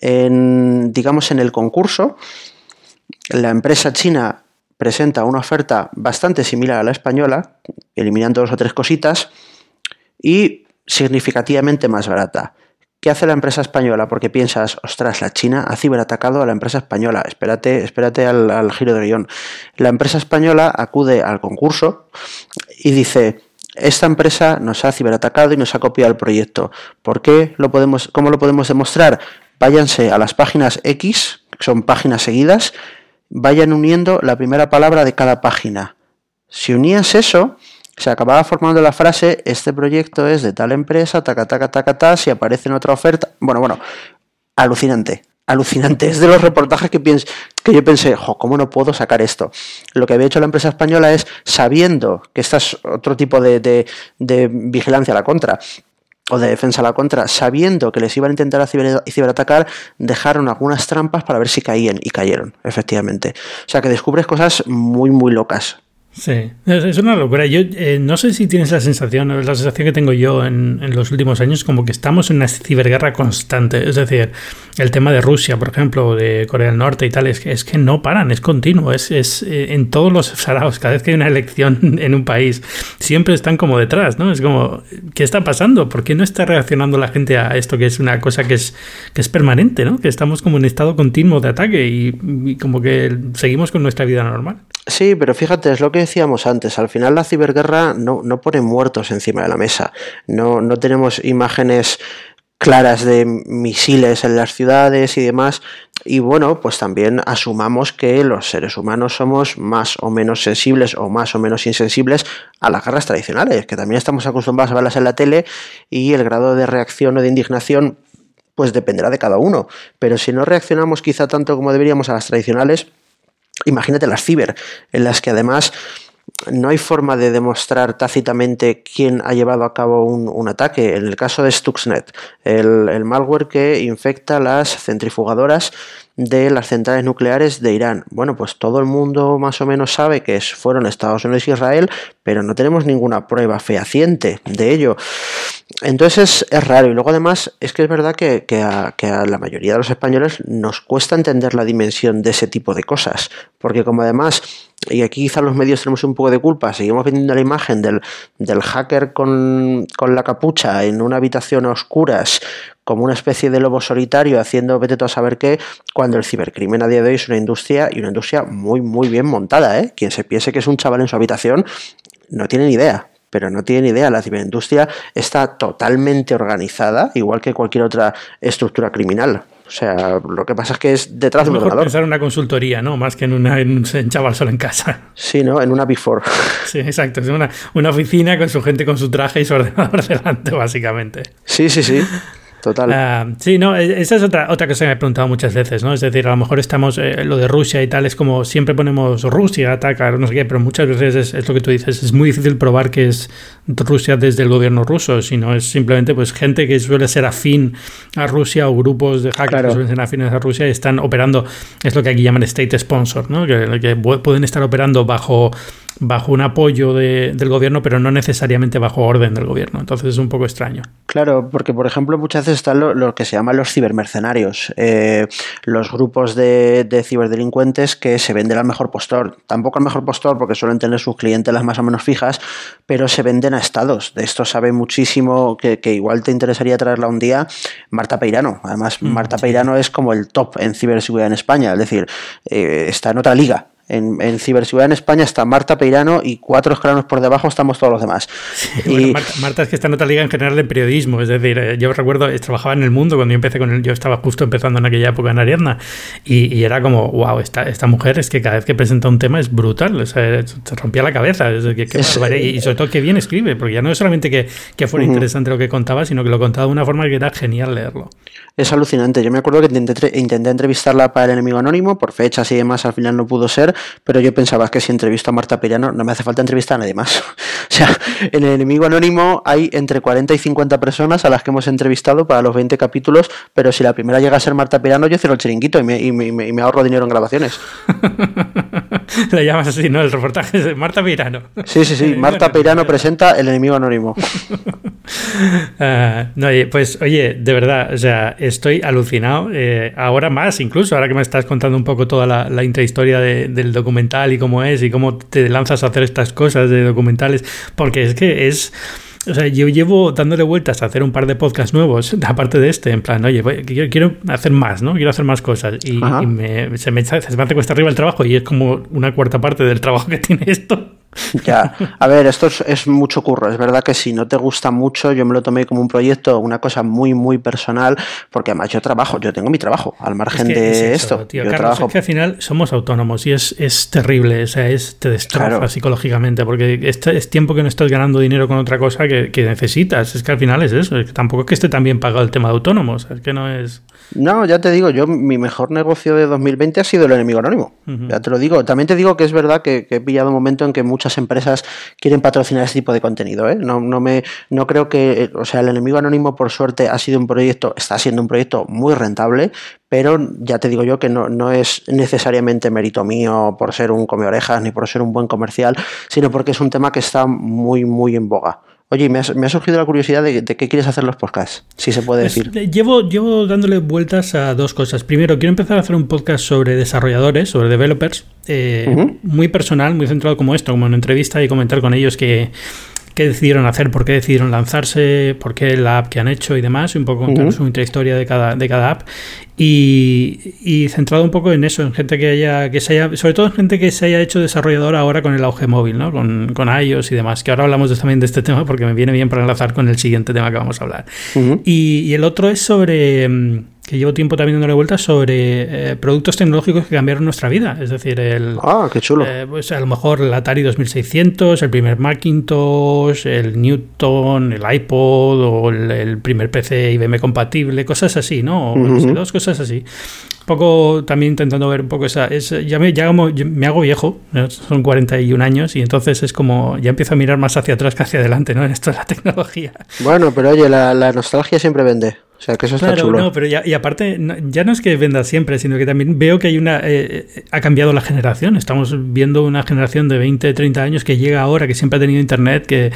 En, digamos, en el concurso, la empresa china presenta una oferta bastante similar a la española, eliminando dos o tres cositas, y significativamente más barata. ¿Qué hace la empresa española? Porque piensas, ostras, la China ha ciberatacado a la empresa española. Espérate, espérate al, giro de guion. La empresa española acude al concurso y dice, esta empresa nos ha ciberatacado y nos ha copiado el proyecto. ¿Por qué lo podemos, cómo lo podemos demostrar? Váyanse a las páginas X, que son páginas seguidas, vayan uniendo la primera palabra de cada página. Si unías eso, se acababa formando la frase, este proyecto es de tal empresa, taca, taca, taca, ta, si aparece en otra oferta. Bueno, bueno, alucinante, alucinante. Es de los reportajes que, que yo pensé, jo, ¿cómo no puedo sacar esto? Lo que había hecho la empresa española es, sabiendo que este es otro tipo de, de vigilancia a la contra, o de defensa a la contra, sabiendo que les iban a intentar a ciberatacar, dejaron algunas trampas para ver si caían y cayeron, efectivamente. O sea que descubres cosas muy, muy locas. Sí, es una locura. Yo eh, no sé si tienes la sensación, la sensación que tengo yo en, los últimos años, como que estamos en una ciberguerra constante. Es decir, el tema de Rusia, por ejemplo, de Corea del Norte y tal, es que, es que no paran, es continuo, es, es eh, en todos los saraos, cada vez que hay una elección en un país, siempre están como detrás, ¿no? Es como, ¿qué está pasando? ¿Por qué no está reaccionando la gente a esto que es una cosa que es, que es permanente, ¿no? Que estamos como en estado continuo de ataque y como que seguimos con nuestra vida normal. Sí, pero fíjate, es lo que decíamos antes. Al final la ciberguerra no, no pone muertos encima de la mesa. No, no tenemos imágenes claras de misiles en las ciudades y demás. Y bueno, pues también asumamos que los seres humanos somos más o menos sensibles o más o menos insensibles a las guerras tradicionales, que también estamos acostumbrados a verlas en la tele y el grado de reacción o de indignación pues dependerá de cada uno. Pero si no reaccionamos quizá tanto como deberíamos a las tradicionales, Imagínate las ciber, en las que además no hay forma de demostrar tácitamente quién ha llevado a cabo un, ataque. En el caso de Stuxnet, el, el, malware que infecta las centrifugadoras de las centrales nucleares de Irán. Bueno, pues todo el mundo más o menos sabe que fueron Estados Unidos y Israel, pero no tenemos ninguna prueba fehaciente de ello. Entonces es, raro. Y luego además es que es verdad que, a, que, a, la mayoría de los españoles nos cuesta entender la dimensión de ese tipo de cosas. Porque como además y aquí quizá los medios tenemos un poco de culpa, seguimos vendiendo la imagen del, del hacker con, con, la capucha en una habitación a oscuras, como una especie de lobo solitario haciendo vete a saber qué, cuando el cibercrimen a día de hoy es una industria y una industria muy, muy bien montada. ¿eh? Quien se piense que es un chaval en su habitación no tiene ni idea pero no tiene ni idea. La ciberindustria está totalmente organizada, igual que cualquier otra estructura criminal. O sea, lo que pasa es que es detrás de un mejor pensar en una consultoría, ¿no? Más que en, una, en un chaval solo en casa. Sí, ¿no? En una Before. Sí, exacto. Es una, una oficina con su gente con su traje y su ordenador delante, básicamente. Sí, sí, sí. Total. Ah, sí, no, e, esa es otra, otra cosa que me he preguntado muchas veces, ¿no? Es decir, a lo mejor estamos, eh, lo de Rusia y tal, es como siempre ponemos Rusia, ataca, no sé qué, pero muchas veces es, lo que tú dices, es muy difícil probar que es Rusia desde el gobierno ruso, sino es simplemente pues gente que suele ser afín a Rusia o grupos de hackers que suelen ser afines a Rusia y están operando, es lo que aquí llaman state sponsor, ¿no? Que, que pueden estar operando bajo bajo un apoyo del gobierno, pero no necesariamente bajo orden del gobierno. Entonces es un poco extraño. Claro, porque por ejemplo muchas veces están lo, que se llaman los cibermercenarios, eh, los grupos de, ciberdelincuentes que se venden al mejor postor. Tampoco al mejor postor porque suelen tener sus clientelas más o menos fijas, pero se venden a estados. De esto sabe muchísimo, que, igual te interesaría traerla un día, Marta Peirano. Además, mm, Marta Peirano es como el top en ciberseguridad en España, es decir, eh, está en otra liga en, en Ciberseguridad en España está Marta Peirano y cuatro escalones por debajo estamos todos los demás. y... Marta, es que está en otra liga en general de periodismo, es decir, eh, yo recuerdo, eh, trabajaba en El Mundo cuando yo empecé con él, yo estaba justo empezando en aquella época en Ariadna y, era como, wow, esta, esta mujer es que cada vez que presenta un tema es brutal, o sea, se rompía la cabeza, es que, y sobre todo que bien escribe, porque ya no es solamente que, que fuera interesante lo que contaba, sino que lo contaba de una forma que era genial leerlo. Es alucinante, yo me acuerdo que intenté, intenté entrevistarla para el enemigo anónimo, por fechas y demás, al final no pudo ser, pero yo pensaba que si entrevisto a Marta Pirano no me hace falta entrevistar a nadie más. o sea, en el enemigo anónimo hay entre 40 y 50 personas a las que hemos entrevistado para los 20 capítulos, pero si la primera llega a ser Marta Pirano, yo cierro el chiringuito y me, y me, ahorro dinero en grabaciones. Le llamas así, ¿no? El reportaje de Marta Pirano. Sí, sí, sí. Marta Pirano presenta el enemigo anónimo. Ah, no, pues oye, de verdad, o sea, estoy alucinado. Eh, ahora más, incluso, ahora que me estás contando un poco toda la, intrahistoria del documental y cómo es y cómo te lanzas a hacer estas cosas de documentales, porque es que es... O sea, yo llevo dándole vueltas a hacer un par de podcasts nuevos, aparte de este, en plan, oye, quiero, hacer más, ¿no? Quiero hacer más cosas. Y, me, se, me, se me hace cuesta arriba el trabajo y es como una cuarta parte del trabajo que tiene esto. Ya, a ver, esto es, mucho curro. Es verdad que si no te gusta mucho, yo me lo tomé como un proyecto, una cosa muy, muy personal, porque además yo trabajo, yo tengo mi trabajo, al margen de esto. yo trabajo... es que al final somos autónomos y es, es terrible, o sea, es, te destroza psicológicamente, porque este es tiempo que no estás ganando dinero con otra cosa que, necesitas. Es que al final es eso, es que tampoco es que esté tan bien pagado el tema de autónomos, es que no es. No, ya te digo, yo mi mejor negocio de 2020 ha sido el enemigo anónimo. Ya te lo digo. También te digo que es verdad que, que he pillado un momento en que muchas empresas quieren patrocinar ese tipo de contenido. ¿eh? No, no, me, no creo que, o sea, el enemigo anónimo por suerte ha sido un proyecto, está siendo un proyecto muy rentable, pero ya te digo yo que no, no es necesariamente mérito mío por ser un come orejas ni por ser un buen comercial, sino porque es un tema que está muy, muy en boga. Oye, me ha, surgido la curiosidad de, qué quieres hacer los podcasts, si se puede pues, decir. Eh, llevo, llevo dándole vueltas a dos cosas. Primero, quiero empezar a hacer un podcast sobre desarrolladores, sobre developers, eh, muy personal, muy centrado como esto, como una entrevista y comentar con ellos que qué decidieron hacer, por qué decidieron lanzarse, por qué la app que han hecho y demás, un poco contar su intrahistoria de cada, de cada app y, centrado un poco en eso, en gente que haya, que se haya, sobre todo en gente que se haya hecho desarrollador ahora con el auge móvil, ¿no? Con, con iOS y demás, que ahora hablamos también de este tema porque me viene bien para enlazar con el siguiente tema que vamos a hablar. y, y, el otro es sobre mm, que llevo tiempo también dándole vueltas sobre eh, productos tecnológicos que cambiaron nuestra vida. Es decir, el. Ah, qué chulo. Eh, pues a lo mejor el Atari 2600, el primer Macintosh, el Newton, el iPod o el, primer PC IBM compatible, cosas así, ¿no? dos cosas así. Un poco también intentando ver un poco esa. Es, ya me, ya me hago viejo, son 41 años, y entonces es como. Ya empiezo a mirar más hacia atrás que hacia adelante, ¿no? En esto de la tecnología. Bueno, pero oye, la, la nostalgia siempre vende. O sea, que eso está chulo. No, pero ya, y aparte, ya no es que venda siempre, sino que también veo que hay una. Eh, eh, ha cambiado la generación. Estamos viendo una generación de 20, 30 años que llega ahora, que siempre ha tenido internet, que,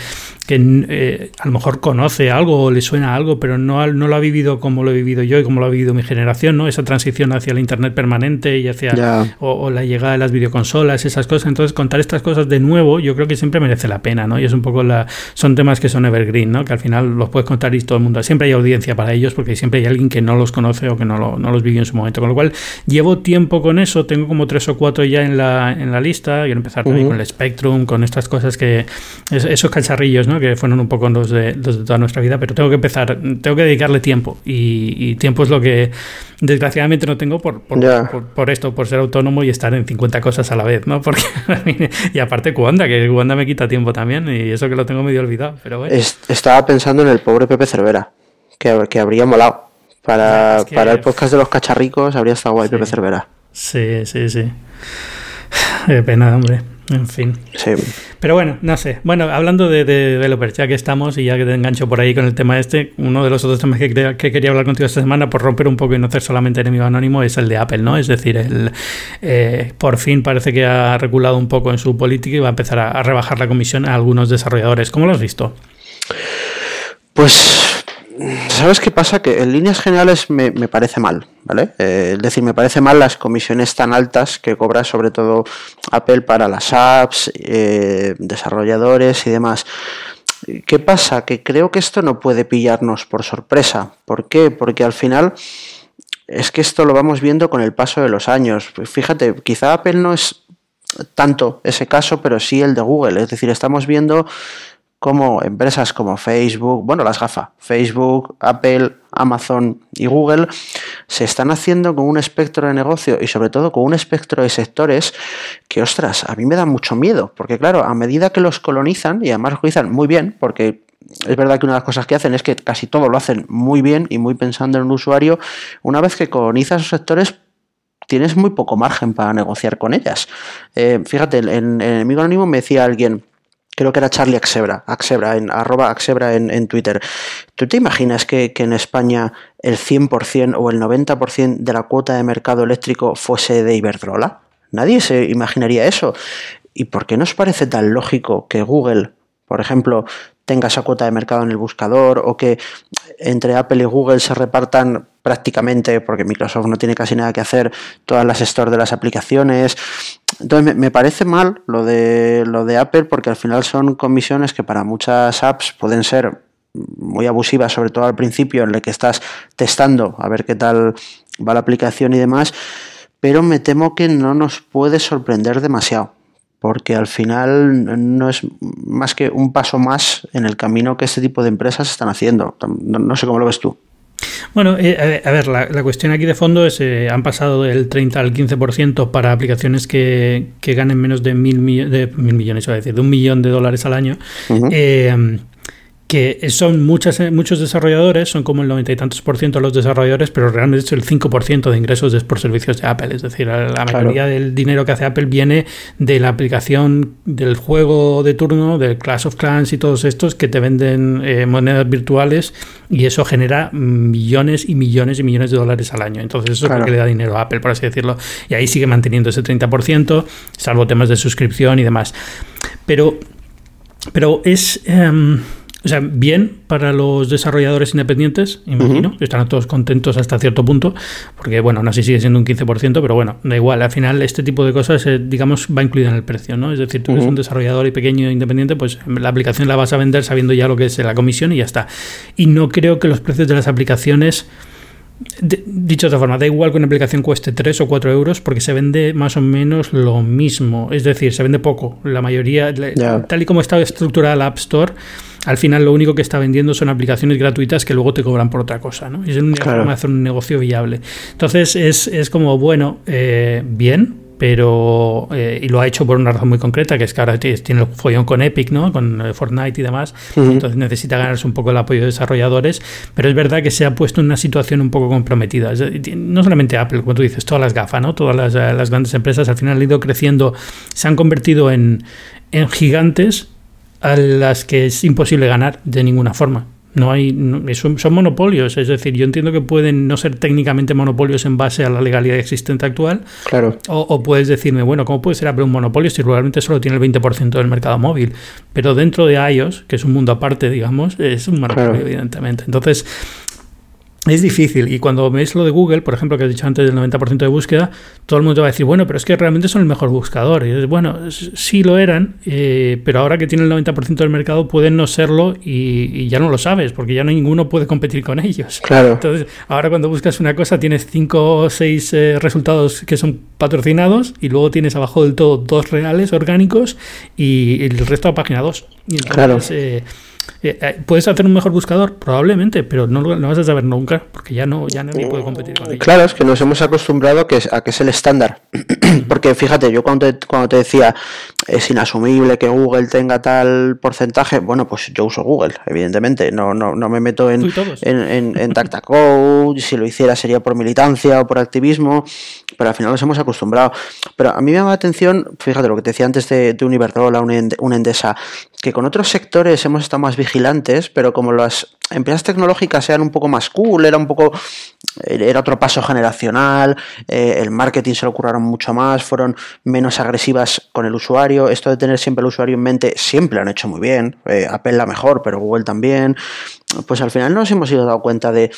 que eh, a lo mejor conoce algo o le suena algo, pero no, no lo ha vivido como lo he vivido yo y como lo ha vivido mi generación, ¿no? Esa transición hacia el internet permanente y hacia. O, la llegada de las videoconsolas, esas cosas. Entonces, contar estas cosas de nuevo, yo creo que siempre merece la pena, ¿no? Y es un poco la. Son temas que son evergreen, ¿no? Que al final los puedes contar y todo el mundo. Siempre hay audiencia para ellos porque siempre hay alguien que no los conoce o que no, los vivió en su momento. Con lo cual, llevo tiempo con eso, tengo como tres o cuatro ya en la, en la lista. Quiero empezar con el Spectrum, con estas cosas que. esos cacharrillos, ¿no? Que fueron un poco los de, toda nuestra vida, pero tengo que empezar, tengo que dedicarle tiempo. Y, tiempo es lo que desgraciadamente no tengo por, por, esto, por ser autónomo y estar en 50 cosas a la vez, ¿no? Porque, y aparte Cuanda, que Cuanda me quita tiempo también, y eso que lo tengo medio olvidado, pero bueno. Estaba pensando en el pobre Pepe Cervera que, que habría molado. Para, para el podcast de los cacharricos habría estado guay Pepe Cervera. Sí, sí, sí. Qué pena, hombre. En fin. Sí. Pero bueno, no sé. Bueno, hablando de, developers, ya que estamos y ya que te engancho por ahí con el tema este, uno de los otros temas que, que quería hablar contigo esta semana, por romper un poco y no hacer solamente enemigo anónimo, es el de Apple, ¿no? Es decir, el, eh, por fin parece que ha reculado un poco en su política y va a empezar a, a rebajar la comisión a algunos desarrolladores. ¿Cómo lo has visto? Pues ¿Sabes qué pasa? Que en líneas generales me, parece mal, ¿vale? Eh, es decir, me parece mal las comisiones tan altas que cobra sobre todo Apple para las apps, eh, desarrolladores y demás. ¿Qué pasa? Que creo que esto no puede pillarnos por sorpresa. ¿Por qué? Porque al final es que esto lo vamos viendo con el paso de los años. Fíjate, quizá Apple no es tanto ese caso, pero sí el de Google. Es decir, estamos viendo como empresas como Facebook, bueno, las GAFA, Facebook, Apple, Amazon y Google, se están haciendo con un espectro de negocio y sobre todo con un espectro de sectores que, ostras, a mí me da mucho miedo, porque claro, a medida que los colonizan, y además colonizan muy bien, porque es verdad que una de las cosas que hacen es que casi todo lo hacen muy bien y muy pensando en el usuario, una vez que colonizas esos sectores, tienes muy poco margen para negociar con ellas. Eh, fíjate, en, el enemigo anónimo me decía alguien, creo que era Charlie Axebra, Axebra en, arroba Axebra en, Twitter. ¿Tú te imaginas que, en España el 100% o el 90% de la cuota de mercado eléctrico fuese de Iberdrola? Nadie se imaginaría eso. ¿Y por qué nos parece tan lógico que Google, por ejemplo, tenga esa cuota de mercado en el buscador o que entre Apple y Google se repartan prácticamente, porque Microsoft no tiene casi nada que hacer, todas las stores de las aplicaciones. Entonces me, parece mal lo de, lo de Apple porque al final son comisiones que para muchas apps pueden ser muy abusivas, sobre todo al principio en el que estás testando a ver qué tal va la aplicación y demás, pero me temo que no nos puede sorprender demasiado porque al final no es más que un paso más en el camino que este tipo de empresas están haciendo. No, sé cómo lo ves tú. Bueno, eh, a ver, la, cuestión aquí de fondo es, eh, han pasado del 30 al 15% para aplicaciones que, que, ganen menos de mil, de mil millones, a decir, de un millón de dólares al año que son muchas, eh, muchos desarrolladores, son como el noventa y tantos por ciento de los desarrolladores, pero realmente es el 5% de ingresos es por servicios de Apple. Es decir, la mayoría del dinero que hace Apple viene de la aplicación del juego de turno, del Clash of Clans y todos estos que te venden eh, monedas virtuales y eso genera millones y millones y millones de dólares al año. Entonces eso es lo que le da dinero a Apple, por así decirlo. Y ahí sigue manteniendo ese 30%, salvo temas de suscripción y demás. Pero, pero es... Em, o sea, bien para los desarrolladores independientes, imagino, están todos contentos hasta cierto punto, porque bueno, aún así sigue siendo un 15%, pero bueno, da igual, al final este tipo de cosas, eh, digamos, va incluida en el precio, ¿no? Es decir, tú eres un desarrollador y pequeño e independiente, pues la aplicación la vas a vender sabiendo ya lo que es la comisión y ya está. Y no creo que los precios de las aplicaciones dicho de otra forma, da igual que una aplicación cueste 3 o 4 euros porque se vende más o menos lo mismo. Es decir, se vende poco. La mayoría, tal y como está estructurada la App Store, al final lo único que está vendiendo son aplicaciones gratuitas que luego te cobran por otra cosa. ¿no? Y es una forma de hacer un negocio viable. Entonces es, es como, bueno, eh, bien, pero eh, y lo ha hecho por una razón muy concreta, que es que ahora tiene el follón con Epic, ¿no? Con eh, Fortnite y demás, entonces necesita ganarse un poco el apoyo de desarrolladores, pero es verdad que se ha puesto en una situación un poco comprometida. No solamente Apple, como tú dices, todas las gafas, ¿no? Todas las, las grandes empresas al final han ido creciendo, se han convertido en, en gigantes a las que es imposible ganar de ninguna forma. No hay, son, monopolios, es decir, yo entiendo que pueden no ser técnicamente monopolios en base a la legalidad existente actual. Claro. O, puedes decirme, bueno, ¿cómo puede ser Apple un monopolio si realmente solo tiene el 20% del mercado móvil? Pero dentro de iOS, que es un mundo aparte, digamos, es un monopolio, evidentemente. Entonces, es difícil. Y cuando ves lo de Google, por ejemplo, que has dicho antes del 90% de búsqueda, todo el mundo va a decir, bueno, pero es que realmente son el mejor buscador. Y bueno, sí lo eran, eh, pero ahora que tienen el 90% del mercado pueden no serlo y, ya no lo sabes, porque ya no ninguno puede competir con ellos. Claro. Entonces, ahora cuando buscas una cosa tienes 5 o 6 eh, resultados que son patrocinados y luego tienes abajo del todo dos reales orgánicos y el resto a página 2. claro. Eh, ¿Puedes hacer un mejor buscador? Probablemente, pero no lo vas a saber nunca, porque ya no ya nadie puede competir con ello. Claro, es que nos hemos acostumbrado a que es, a que es el estándar. porque fíjate, yo cuando te, cuando te decía es inasumible que Google tenga tal porcentaje, bueno, pues yo uso Google, evidentemente. No, no, no me meto en, en, en, si lo hiciera sería por militancia o por activismo, pero al final nos hemos acostumbrado. Pero a mí me llama la atención, fíjate lo que te decía antes de, de un Iberdrola, una Endesa, que con otros sectores hemos estado más vigilantes, pero como las empresas tecnológicas eran un poco más cool, era un poco era otro paso generacional, eh, el marketing se lo curraron mucho más, fueron menos agresivas con el usuario, esto de tener siempre el usuario en mente siempre lo han hecho muy bien, eh, Apple la mejor, pero Google también, pues al final nos hemos ido dado cuenta de,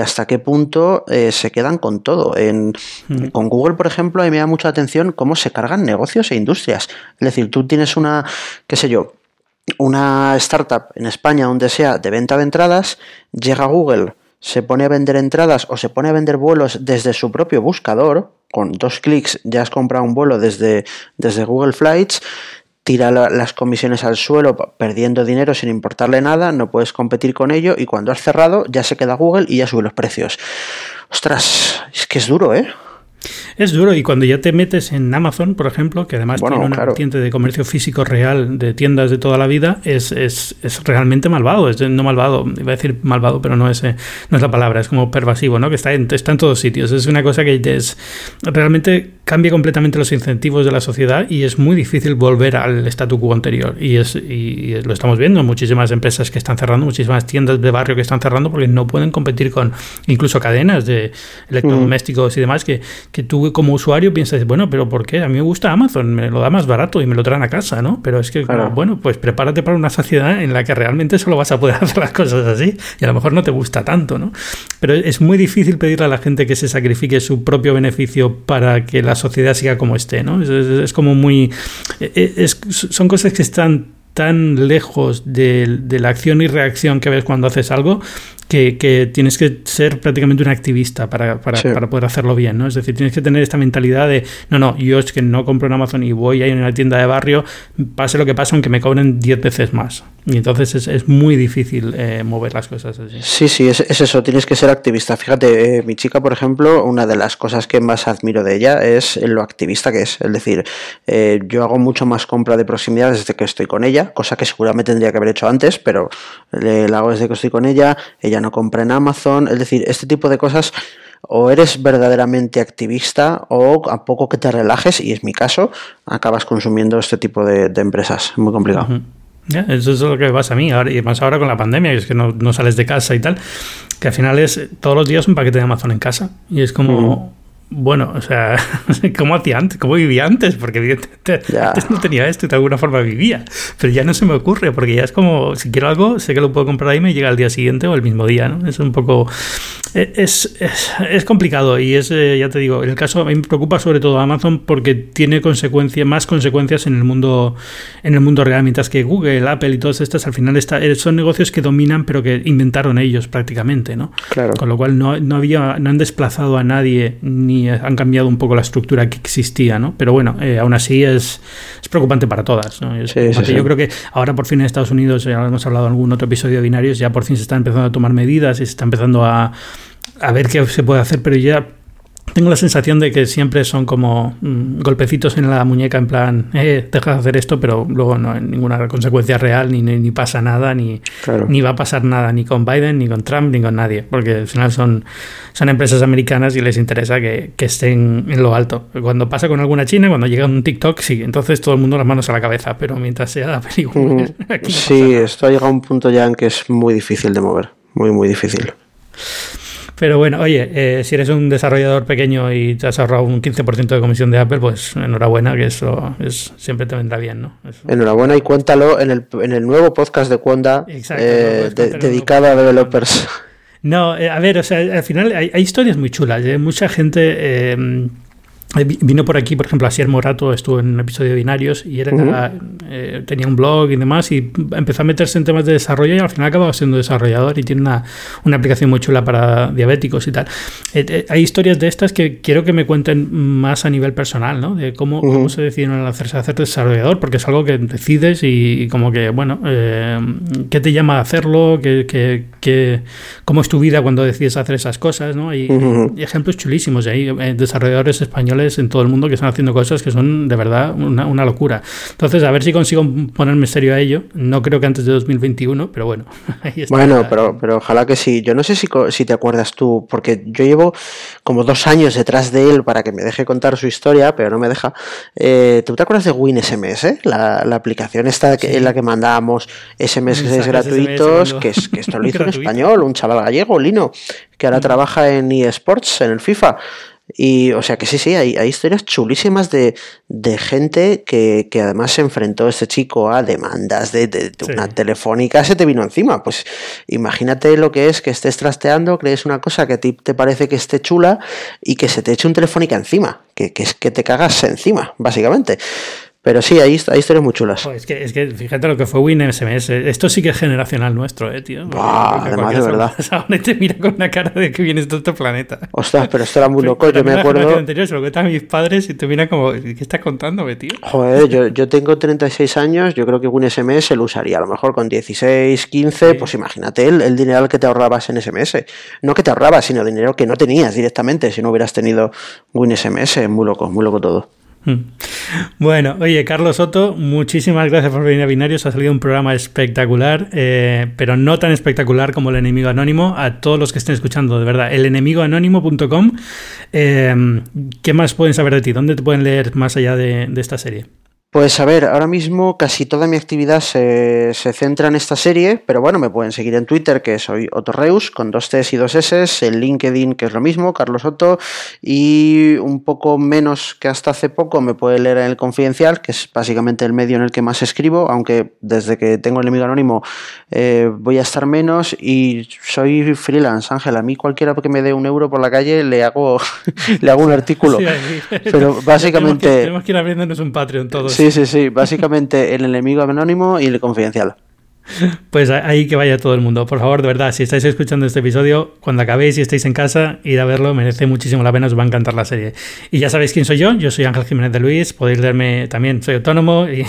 hasta qué punto eh, se quedan con todo. En, mm. Con Google, por ejemplo, a mí me da mucha atención cómo se cargan negocios e industrias. Es decir, tú tienes una, qué sé yo, una startup en España, donde sea, de venta de entradas, llega a Google, se pone a vender entradas o se pone a vender vuelos desde su propio buscador, con dos clics ya has comprado un vuelo desde, desde Google Flights, tira las comisiones al suelo perdiendo dinero sin importarle nada, no puedes competir con ello y cuando has cerrado ya se queda Google y ya sube los precios. Ostras, es que es duro, ¿eh? Es duro y cuando ya te metes en Amazon, por ejemplo, que además tiene una vertiente de comercio físico real de tiendas de toda la vida, es, es, es realmente malvado. Es no malvado, iba a decir malvado, pero no es, eh, no es la palabra, es como pervasivo, ¿no? Que está en, está en todos sitios. Es una cosa que es, realmente cambia completamente los incentivos de la sociedad y es muy difícil volver al statu quo anterior. Y, es, y lo estamos viendo, muchísimas empresas que están cerrando, muchísimas tiendas de barrio que están cerrando porque no pueden competir con incluso cadenas de electrodomésticos y demás que, que tú como usuario piensas, bueno, pero ¿por qué? A mí me gusta Amazon, me lo da más barato y me lo traen a casa, ¿no? Pero es que, bueno, pues prepárate para una sociedad en la que realmente solo vas a poder hacer las cosas así y a lo mejor no te gusta tanto, ¿no? Pero es muy difícil pedirle a la gente que se sacrifique su propio beneficio para que la sociedad siga como esté, ¿no? Es, como muy... E, e, son cosas que están tan lejos de, de, la acción y reacción que ves cuando haces algo que, tienes que ser prácticamente un activista para, para, poder hacerlo bien, ¿no? Es decir, tienes que tener esta mentalidad de, no, no, yo es que no compro en Amazon y voy ahí en una tienda de barrio, pase lo que pase, aunque me cobren 10 veces más. Y entonces es, es muy difícil eh, mover las cosas así. Sí, sí, es, eso, tienes que ser activista. Fíjate, eh, mi chica, por ejemplo, una de las cosas que más admiro de ella es lo activista que es. Es decir, eh, yo hago mucho más compra de proximidad desde que estoy con ella, cosa que seguramente tendría que haber hecho antes, pero la hago desde que estoy con ella, ella no compra en Amazon, es decir, este tipo de cosas o eres verdaderamente activista o a poco que te relajes, y es mi caso, acabas consumiendo este tipo de, empresas. Muy complicado. eso es lo que pasa a mí, ahora, y más ahora con la pandemia, que es que no, sales de casa y tal, que al final es todos los días un paquete de Amazon en casa. Y es como, bueno, o sea, ¿cómo hacía antes? ¿Cómo vivía antes? Porque evidentemente antes no tenía esto y de alguna forma vivía. Pero ya no se me ocurre, porque ya es como, si quiero algo, sé que lo puedo comprar ahí y me llega al día siguiente o el mismo día, ¿no? Es un poco... E, es, es, complicado y es, eh, ya te digo, el caso a mí me preocupa sobre todo Amazon porque tiene consecuencias, más consecuencias en el mundo en el mundo real, mientras que Google, Apple y todas estas al final está, eh, son negocios que dominan pero que inventaron ellos prácticamente, ¿no? Claro. Con lo cual no, no había, no han desplazado a nadie ni han cambiado un poco la estructura que existía, ¿no? Pero bueno, eh, aún así es, es, preocupante para todas. ¿no? Yo creo que ahora por fin en Estados Unidos, ya hemos hablado en algún otro episodio de binarios, ya por fin se están empezando a tomar medidas y se está empezando a, a ver qué se puede hacer, pero ya tengo la sensación de que siempre son como mm, golpecitos en la muñeca en plan, eh, deja de hacer esto, pero luego no hay ninguna consecuencia real, ni, ni, pasa nada, ni, ni va a pasar nada, ni con Biden, ni con Trump, ni con nadie, porque al final son, son empresas americanas y les interesa que, que estén en lo alto. Cuando pasa con alguna china, cuando llega un TikTok, sí, entonces todo el mundo las manos a la cabeza, pero mientras sea la película... sí, esto ha llegado a un punto ya en que es muy difícil de mover, muy, muy difícil. Pero bueno, oye, eh, si eres un desarrollador pequeño y te has ahorrado un 15% de comisión de Apple, pues enhorabuena, que eso es, siempre te vendrá bien, ¿no? Enhorabuena y cuéntalo en el, en el nuevo podcast de Cuanda eh, dedicado a developers. No, eh, a ver, o sea, al final hay, historias muy chulas. Mucha gente eh, vino por aquí, por ejemplo, Asier Morato estuvo en un episodio de Binarios y era, eh, tenía un blog y demás y empezó a meterse en temas de desarrollo y al final acababa siendo desarrollador y tiene una, una aplicación muy chula para diabéticos y tal. Eh, hay historias de estas que quiero que me cuenten más a nivel personal, ¿no? De cómo, cómo se decidieron hacerse hacer desarrollador, porque es algo que decides y, como que, bueno, ¿qué te llama a hacerlo? ¿Qué, qué, qué, cómo es tu vida cuando decides hacer esas cosas? ¿no? Hay, ejemplos chulísimos. Hay desarrolladores españoles en todo el mundo que están haciendo cosas que son de verdad una, locura. Entonces, a ver si consigo ponerme serio a ello. No creo que antes de 2021, pero bueno. Ahí está bueno, pero, pero ojalá que sí. Yo no sé si, si te acuerdas tú, porque yo llevo como dos años detrás de él para que me deje contar su historia, pero no me deja. Eh, ¿Tú te acuerdas de WinSMS? La, la aplicación esta en la que mandábamos SMS gratuitos, que, es, que esto lo hizo en español, un chaval gallego, Lino, que ahora trabaja en eSports, en el FIFA. Y, o sea que sí, sí, hay, hay historias chulísimas de, de gente que, que, además se enfrentó este chico a demandas de, una telefónica, se te vino encima. Pues imagínate lo que es que estés trasteando, crees una cosa que a ti te parece que esté chula y que se te eche un telefónica encima, que, que es que te cagas encima, básicamente. Pero sí, hay, hay historias muy chulas. es, que, es que fíjate lo que fue WinSMS. Esto sí que es generacional nuestro, eh, tío. además, de verdad. Ahora te mira con una cara de que vienes de otro planeta. Ostras, pero esto era muy loco. yo me acuerdo. Anterior, se lo cuentan a mis padres y te mira como, ¿qué estás contándome, tío? Joder, yo, yo tengo 36 años. Yo creo que WinSMS lo usaría. A lo mejor con 16, 15. Pues imagínate el, el dinero que te ahorrabas en SMS. No que te ahorrabas, sino dinero que no tenías directamente si no hubieras tenido WinSMS. Muy loco, muy loco todo. Bueno, oye, Carlos Soto, muchísimas gracias por venir a Binarios. Ha salido un programa espectacular, eh, pero no tan espectacular como El Enemigo Anónimo. A todos los que estén escuchando, de verdad, elenemigoanónimo.com. Eh, ¿Qué más pueden saber de ti? ¿Dónde te pueden leer más allá de esta serie? Pues a ver, ahora mismo casi toda mi actividad se, centra en esta serie, pero bueno, me pueden seguir en Twitter, que soy Otorreus, con dos T's y dos S, en LinkedIn, que es lo mismo, Carlos Otto, y un poco menos que hasta hace poco me puede leer en el Confidencial, que es básicamente el medio en el que más escribo, aunque desde que tengo el enemigo anónimo eh, voy a estar menos, y soy freelance, Ángel, a mí cualquiera que me dé un euro por la calle le hago, le hago un artículo, pero básicamente... Tenemos que, ir abriéndonos un Patreon todos. Sí, sí, sí. Básicamente el enemigo anónimo y el confidencial. Pues ahí que vaya todo el mundo. Por favor, de verdad, si estáis escuchando este episodio, cuando acabéis y estéis en casa, ir a verlo, merece muchísimo la pena, os va a encantar la serie. Y ya sabéis quién soy yo, yo soy Ángel Jiménez de Luis, podéis leerme también, soy autónomo y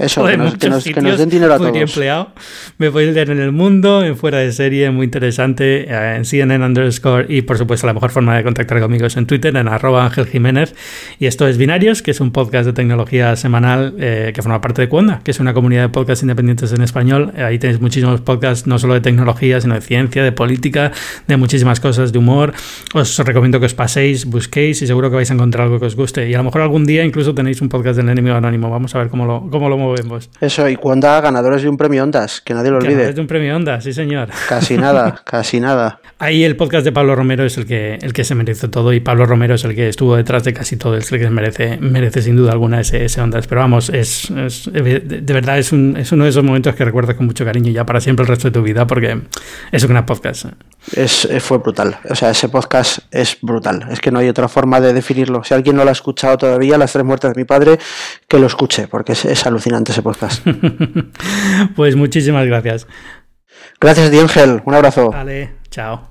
Eso, que nos, que, nos, que nos, den dinero a todos. empleado. Me podéis leer en El Mundo, en Fuera de Serie, muy interesante, eh, en CNN underscore y por supuesto la mejor forma de contactar conmigo es en Twitter, en arroba Ángel Jiménez. Y esto es Binarios, que es un podcast de tecnología semanal eh, que forma parte de Cuonda, que es una comunidad de podcasts independientes en español. Ahí tenéis muchísimos podcasts, no solo de tecnología, sino de ciencia, de política, de muchísimas cosas, de humor. Os recomiendo que os paséis, busquéis y seguro que vais a encontrar algo que os guste. Y a lo mejor algún día incluso tenéis un podcast del enemigo anónimo. Vamos a ver cómo lo, cómo lo movemos. Eso, y Cuonda, ganadores de un premio Ondas, que nadie lo olvide. Ganadores de un premio Ondas, sí señor. Casi nada, casi nada. Ahí el podcast de Pablo Romero es el que, el que se merece todo y Pablo Romero es el que estuvo detrás de casi todo, es el que merece, merece sin duda alguna ese, ese Ondas. Pero vamos, es, es de verdad es, un, es uno de esos momentos que recuerdas con mucho cariño ya para siempre el resto de tu vida porque es un gran podcast. Es, fue brutal. O sea, ese podcast es brutal. Es que no hay otra forma de definirlo. Si alguien no lo ha escuchado todavía, Las tres muertes de mi padre, que lo escuche, porque es, es alucinante ese podcast. pues muchísimas gracias. Gracias, Ángel. Un abrazo. Vale, chao.